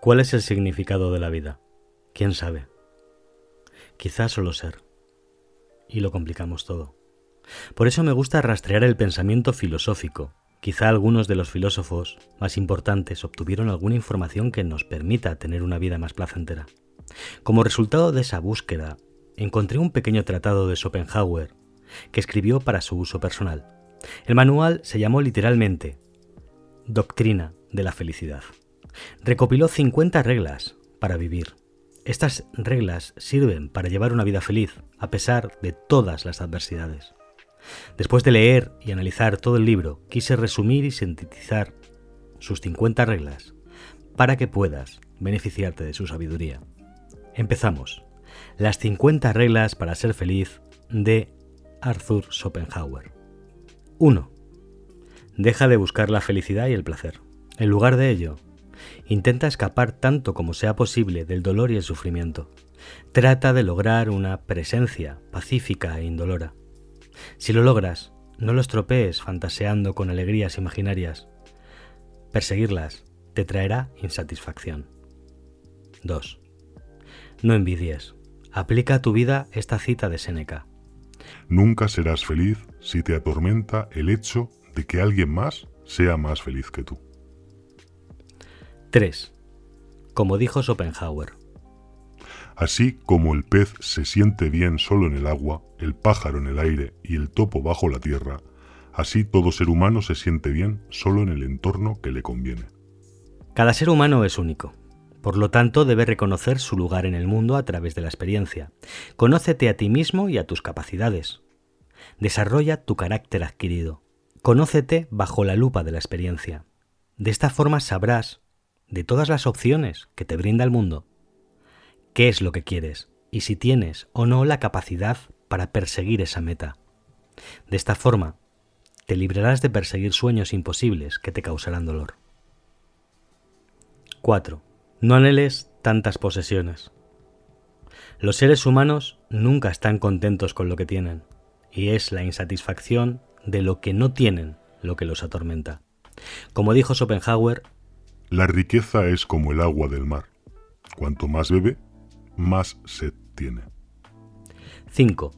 ¿Cuál es el significado de la vida? ¿Quién sabe? Quizás solo ser. Y lo complicamos todo. Por eso me gusta rastrear el pensamiento filosófico. Quizá algunos de los filósofos más importantes obtuvieron alguna información que nos permita tener una vida más placentera. Como resultado de esa búsqueda, encontré un pequeño tratado de Schopenhauer que escribió para su uso personal. El manual se llamó literalmente Doctrina de la Felicidad. Recopiló 50 reglas para vivir. Estas reglas sirven para llevar una vida feliz a pesar de todas las adversidades. Después de leer y analizar todo el libro, quise resumir y sintetizar sus 50 reglas para que puedas beneficiarte de su sabiduría. Empezamos. Las 50 reglas para ser feliz de Arthur Schopenhauer. 1. Deja de buscar la felicidad y el placer. En lugar de ello, intenta escapar tanto como sea posible del dolor y el sufrimiento. Trata de lograr una presencia pacífica e indolora. Si lo logras, no lo estropees fantaseando con alegrías imaginarias. Perseguirlas te traerá insatisfacción. 2. No envidies. Aplica a tu vida esta cita de Séneca. Nunca serás feliz si te atormenta el hecho de que alguien más sea más feliz que tú. 3. Como dijo Schopenhauer. Así como el pez se siente bien solo en el agua, el pájaro en el aire y el topo bajo la tierra, así todo ser humano se siente bien solo en el entorno que le conviene. Cada ser humano es único. Por lo tanto, debe reconocer su lugar en el mundo a través de la experiencia. Conócete a ti mismo y a tus capacidades. Desarrolla tu carácter adquirido. Conócete bajo la lupa de la experiencia. De esta forma sabrás, de todas las opciones que te brinda el mundo, qué es lo que quieres y si tienes o no la capacidad para perseguir esa meta. De esta forma, te librarás de perseguir sueños imposibles que te causarán dolor. 4. No anheles tantas posesiones. Los seres humanos nunca están contentos con lo que tienen, y es la insatisfacción de lo que no tienen lo que los atormenta. Como dijo Schopenhauer, la riqueza es como el agua del mar. Cuanto más bebe, más sed tiene. 5.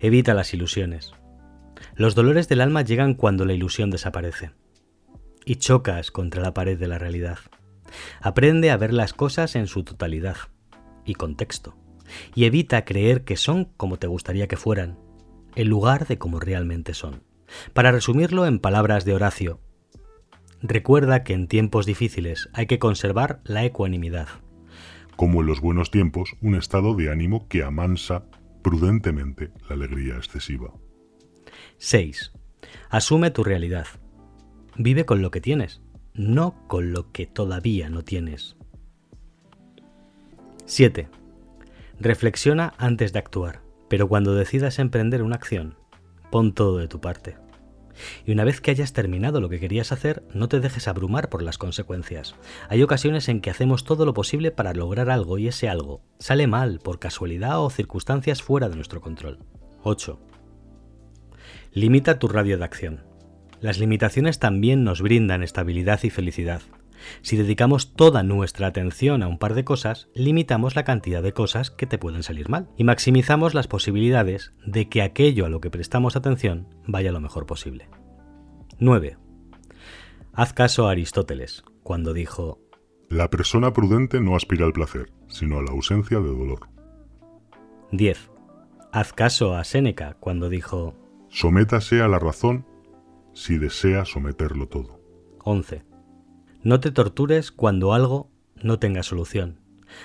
Evita las ilusiones. Los dolores del alma llegan cuando la ilusión desaparece y chocas contra la pared de la realidad. Aprende a ver las cosas en su totalidad y contexto, y evita creer que son como te gustaría que fueran, en lugar de como realmente son. Para resumirlo en palabras de Horacio, recuerda que en tiempos difíciles hay que conservar la ecuanimidad. Como en los buenos tiempos, un estado de ánimo que amansa prudentemente la alegría excesiva. 6. Asume tu realidad. Vive con lo que tienes no con lo que todavía no tienes. 7. Reflexiona antes de actuar, pero cuando decidas emprender una acción, pon todo de tu parte. Y una vez que hayas terminado lo que querías hacer, no te dejes abrumar por las consecuencias. Hay ocasiones en que hacemos todo lo posible para lograr algo y ese algo sale mal por casualidad o circunstancias fuera de nuestro control. 8. Limita tu radio de acción. Las limitaciones también nos brindan estabilidad y felicidad. Si dedicamos toda nuestra atención a un par de cosas, limitamos la cantidad de cosas que te pueden salir mal y maximizamos las posibilidades de que aquello a lo que prestamos atención vaya lo mejor posible. 9. Haz caso a Aristóteles cuando dijo, La persona prudente no aspira al placer, sino a la ausencia de dolor. 10. Haz caso a Séneca cuando dijo, Sométase a la razón si desea someterlo todo. 11. No te tortures cuando algo no tenga solución.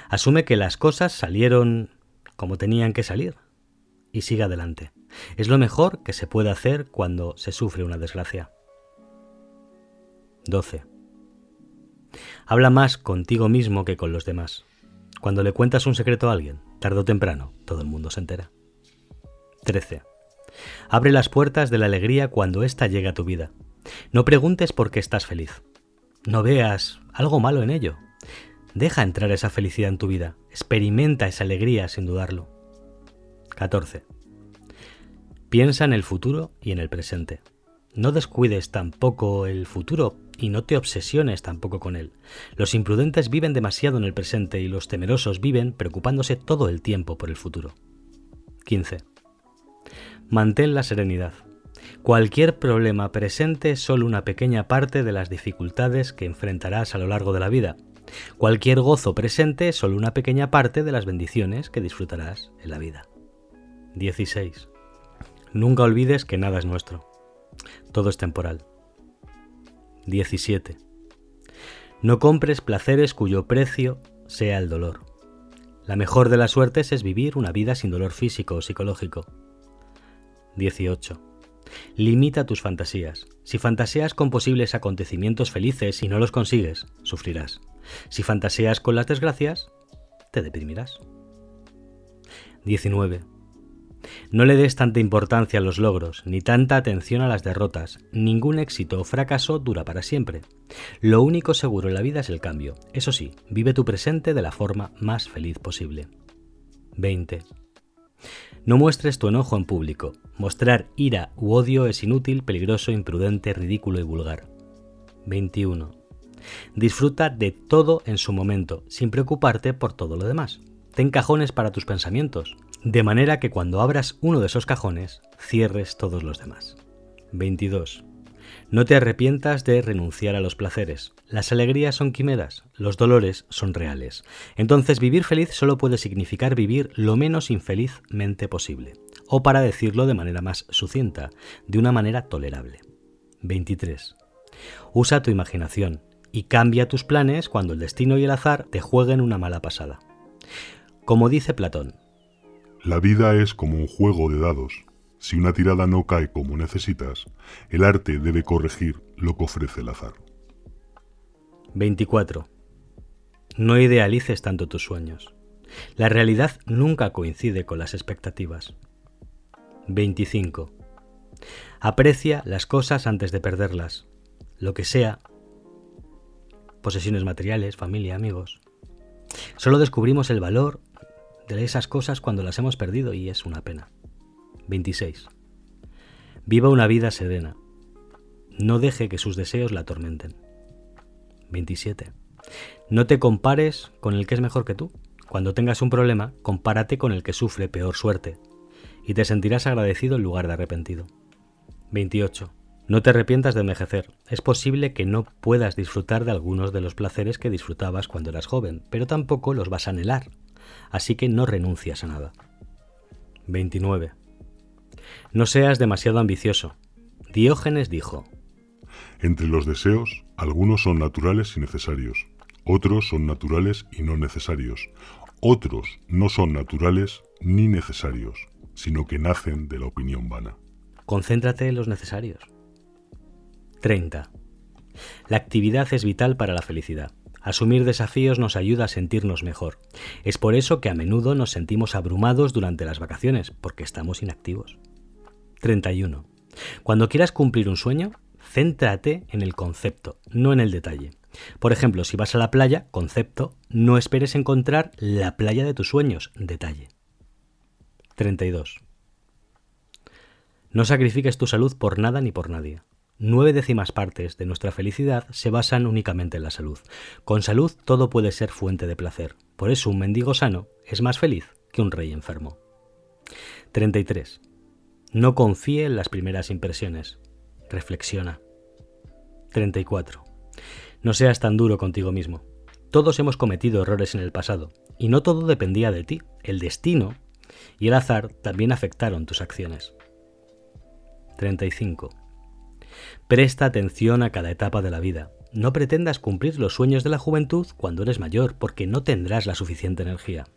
Asume que las cosas salieron como tenían que salir y siga adelante. Es lo mejor que se puede hacer cuando se sufre una desgracia. 12. Habla más contigo mismo que con los demás. Cuando le cuentas un secreto a alguien, tarde o temprano, todo el mundo se entera. 13. Abre las puertas de la alegría cuando ésta llegue a tu vida. No preguntes por qué estás feliz. No veas algo malo en ello. Deja entrar esa felicidad en tu vida. Experimenta esa alegría sin dudarlo. 14. Piensa en el futuro y en el presente. No descuides tampoco el futuro y no te obsesiones tampoco con él. Los imprudentes viven demasiado en el presente y los temerosos viven preocupándose todo el tiempo por el futuro. 15. Mantén la serenidad. Cualquier problema presente es solo una pequeña parte de las dificultades que enfrentarás a lo largo de la vida. Cualquier gozo presente es solo una pequeña parte de las bendiciones que disfrutarás en la vida. 16. Nunca olvides que nada es nuestro. Todo es temporal. 17. No compres placeres cuyo precio sea el dolor. La mejor de las suertes es vivir una vida sin dolor físico o psicológico. 18. Limita tus fantasías. Si fantaseas con posibles acontecimientos felices y no los consigues, sufrirás. Si fantaseas con las desgracias, te deprimirás. 19. No le des tanta importancia a los logros, ni tanta atención a las derrotas. Ningún éxito o fracaso dura para siempre. Lo único seguro en la vida es el cambio. Eso sí, vive tu presente de la forma más feliz posible. 20. No muestres tu enojo en público. Mostrar ira u odio es inútil, peligroso, imprudente, ridículo y vulgar. 21. Disfruta de todo en su momento, sin preocuparte por todo lo demás. Ten cajones para tus pensamientos, de manera que cuando abras uno de esos cajones, cierres todos los demás. 22. No te arrepientas de renunciar a los placeres. Las alegrías son quimeras, los dolores son reales. Entonces vivir feliz solo puede significar vivir lo menos infelizmente posible. O para decirlo de manera más sucinta, de una manera tolerable. 23. Usa tu imaginación y cambia tus planes cuando el destino y el azar te jueguen una mala pasada. Como dice Platón, la vida es como un juego de dados. Si una tirada no cae como necesitas, el arte debe corregir lo que ofrece el azar. 24. No idealices tanto tus sueños. La realidad nunca coincide con las expectativas. 25. Aprecia las cosas antes de perderlas, lo que sea, posesiones materiales, familia, amigos. Solo descubrimos el valor de esas cosas cuando las hemos perdido y es una pena. 26. Viva una vida serena. No deje que sus deseos la atormenten. 27. No te compares con el que es mejor que tú. Cuando tengas un problema, compárate con el que sufre peor suerte y te sentirás agradecido en lugar de arrepentido. 28. No te arrepientas de envejecer. Es posible que no puedas disfrutar de algunos de los placeres que disfrutabas cuando eras joven, pero tampoco los vas a anhelar así que no renuncias a nada. 29. No seas demasiado ambicioso. Diógenes dijo, Entre los deseos, algunos son naturales y necesarios, otros son naturales y no necesarios, otros no son naturales ni necesarios, sino que nacen de la opinión vana. Concéntrate en los necesarios. 30. La actividad es vital para la felicidad. Asumir desafíos nos ayuda a sentirnos mejor. Es por eso que a menudo nos sentimos abrumados durante las vacaciones, porque estamos inactivos. 31. Cuando quieras cumplir un sueño, céntrate en el concepto, no en el detalle. Por ejemplo, si vas a la playa, concepto, no esperes encontrar la playa de tus sueños, detalle. 32. No sacrifiques tu salud por nada ni por nadie nueve décimas partes de nuestra felicidad se basan únicamente en la salud. Con salud todo puede ser fuente de placer. Por eso un mendigo sano es más feliz que un rey enfermo. 33. No confíe en las primeras impresiones. Reflexiona. 34. No seas tan duro contigo mismo. Todos hemos cometido errores en el pasado, y no todo dependía de ti. El destino y el azar también afectaron tus acciones. 35. Presta atención a cada etapa de la vida. No pretendas cumplir los sueños de la juventud cuando eres mayor, porque no tendrás la suficiente energía.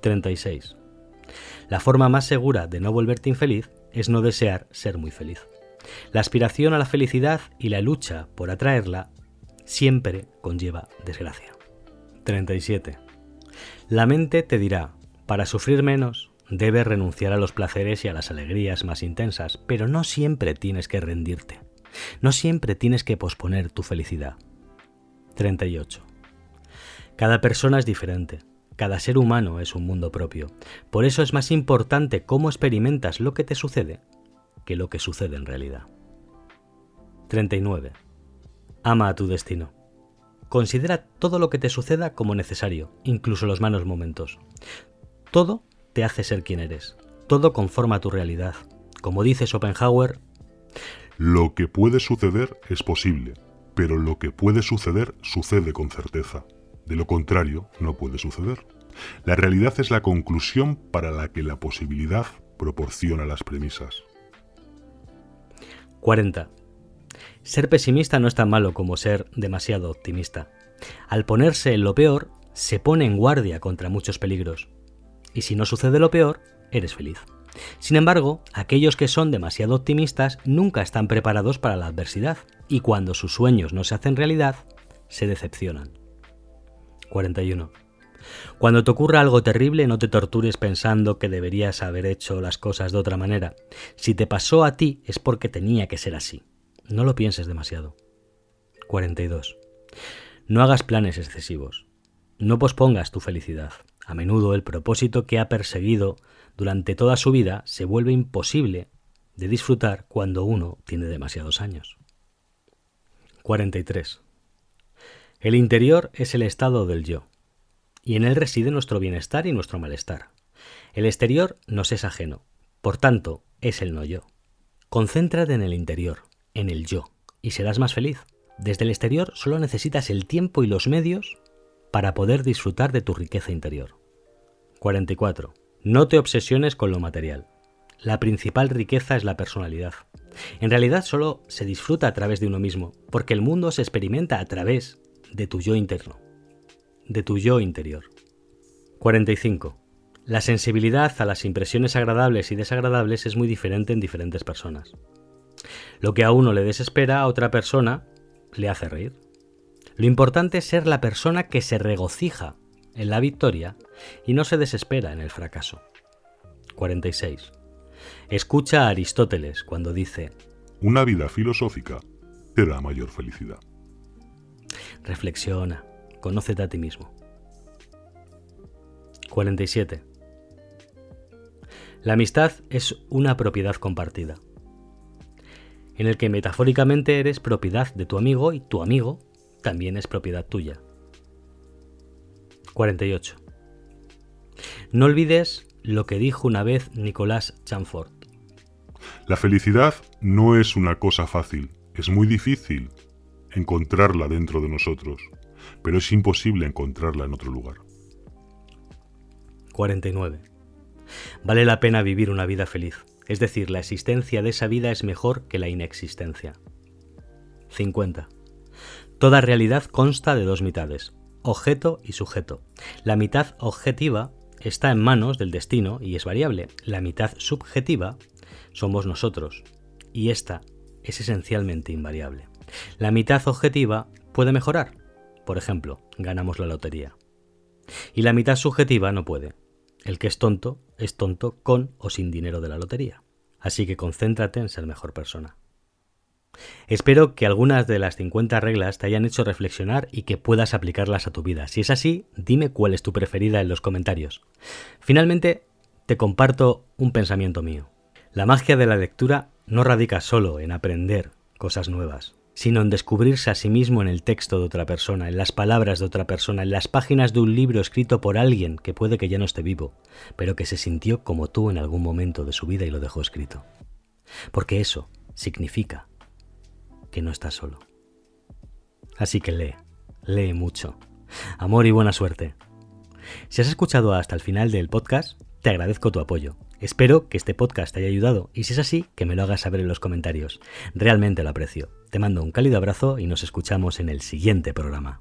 36. La forma más segura de no volverte infeliz es no desear ser muy feliz. La aspiración a la felicidad y la lucha por atraerla siempre conlleva desgracia. 37. La mente te dirá, para sufrir menos, Debes renunciar a los placeres y a las alegrías más intensas, pero no siempre tienes que rendirte. No siempre tienes que posponer tu felicidad. 38. Cada persona es diferente. Cada ser humano es un mundo propio. Por eso es más importante cómo experimentas lo que te sucede que lo que sucede en realidad. 39. Ama a tu destino. Considera todo lo que te suceda como necesario, incluso los malos momentos. Todo te hace ser quien eres. Todo conforma tu realidad. Como dice Schopenhauer, lo que puede suceder es posible, pero lo que puede suceder sucede con certeza. De lo contrario, no puede suceder. La realidad es la conclusión para la que la posibilidad proporciona las premisas. 40. Ser pesimista no es tan malo como ser demasiado optimista. Al ponerse en lo peor, se pone en guardia contra muchos peligros. Y si no sucede lo peor, eres feliz. Sin embargo, aquellos que son demasiado optimistas nunca están preparados para la adversidad y cuando sus sueños no se hacen realidad, se decepcionan. 41. Cuando te ocurra algo terrible, no te tortures pensando que deberías haber hecho las cosas de otra manera. Si te pasó a ti es porque tenía que ser así. No lo pienses demasiado. 42. No hagas planes excesivos. No pospongas tu felicidad. A menudo el propósito que ha perseguido durante toda su vida se vuelve imposible de disfrutar cuando uno tiene demasiados años. 43. El interior es el estado del yo, y en él reside nuestro bienestar y nuestro malestar. El exterior nos es ajeno, por tanto, es el no yo. Concéntrate en el interior, en el yo, y serás más feliz. Desde el exterior solo necesitas el tiempo y los medios para poder disfrutar de tu riqueza interior. 44. No te obsesiones con lo material. La principal riqueza es la personalidad. En realidad solo se disfruta a través de uno mismo, porque el mundo se experimenta a través de tu yo interno, de tu yo interior. 45. La sensibilidad a las impresiones agradables y desagradables es muy diferente en diferentes personas. Lo que a uno le desespera, a otra persona le hace reír. Lo importante es ser la persona que se regocija en la victoria y no se desespera en el fracaso. 46. Escucha a Aristóteles cuando dice, Una vida filosófica te da mayor felicidad. Reflexiona, conócete a ti mismo. 47. La amistad es una propiedad compartida, en el que metafóricamente eres propiedad de tu amigo y tu amigo también es propiedad tuya. 48. No olvides lo que dijo una vez Nicolás Chamfort. La felicidad no es una cosa fácil, es muy difícil encontrarla dentro de nosotros, pero es imposible encontrarla en otro lugar. 49. Vale la pena vivir una vida feliz, es decir, la existencia de esa vida es mejor que la inexistencia. 50. Toda realidad consta de dos mitades, objeto y sujeto. La mitad objetiva está en manos del destino y es variable. La mitad subjetiva somos nosotros y esta es esencialmente invariable. La mitad objetiva puede mejorar. Por ejemplo, ganamos la lotería. Y la mitad subjetiva no puede. El que es tonto es tonto con o sin dinero de la lotería. Así que concéntrate en ser mejor persona. Espero que algunas de las 50 reglas te hayan hecho reflexionar y que puedas aplicarlas a tu vida. Si es así, dime cuál es tu preferida en los comentarios. Finalmente, te comparto un pensamiento mío. La magia de la lectura no radica solo en aprender cosas nuevas, sino en descubrirse a sí mismo en el texto de otra persona, en las palabras de otra persona, en las páginas de un libro escrito por alguien que puede que ya no esté vivo, pero que se sintió como tú en algún momento de su vida y lo dejó escrito. Porque eso significa que no estás solo. Así que lee, lee mucho. Amor y buena suerte. Si has escuchado hasta el final del podcast, te agradezco tu apoyo. Espero que este podcast te haya ayudado y si es así, que me lo hagas saber en los comentarios. Realmente lo aprecio. Te mando un cálido abrazo y nos escuchamos en el siguiente programa.